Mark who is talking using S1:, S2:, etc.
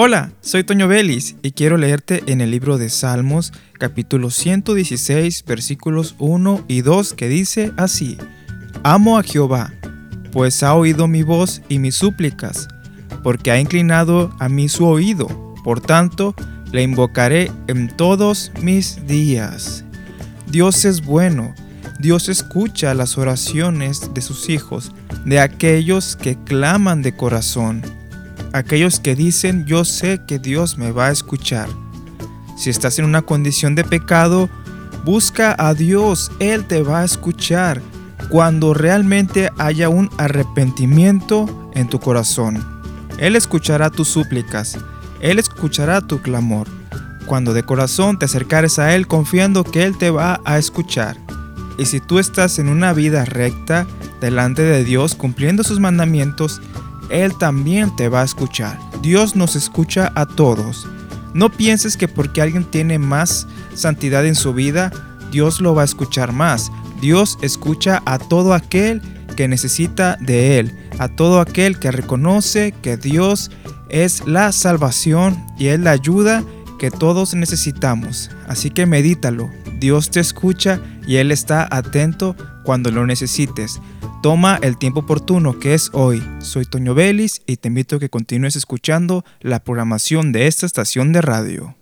S1: Hola, soy Toño Vélez y quiero leerte en el libro de Salmos, capítulo 116, versículos 1 y 2, que dice así: Amo a Jehová, pues ha oído mi voz y mis súplicas, porque ha inclinado a mí su oído. Por tanto, le invocaré en todos mis días. Dios es bueno, Dios escucha las oraciones de sus hijos, de aquellos que claman de corazón aquellos que dicen yo sé que Dios me va a escuchar. Si estás en una condición de pecado, busca a Dios, Él te va a escuchar cuando realmente haya un arrepentimiento en tu corazón. Él escuchará tus súplicas, Él escuchará tu clamor. Cuando de corazón te acercares a Él confiando que Él te va a escuchar. Y si tú estás en una vida recta delante de Dios cumpliendo sus mandamientos, él también te va a escuchar. Dios nos escucha a todos. No pienses que porque alguien tiene más santidad en su vida, Dios lo va a escuchar más. Dios escucha a todo aquel que necesita de Él, a todo aquel que reconoce que Dios es la salvación y es la ayuda que todos necesitamos. Así que medítalo. Dios te escucha y Él está atento cuando lo necesites. Toma el tiempo oportuno que es hoy. Soy Toño Vélez y te invito a que continúes escuchando la programación de esta estación de radio.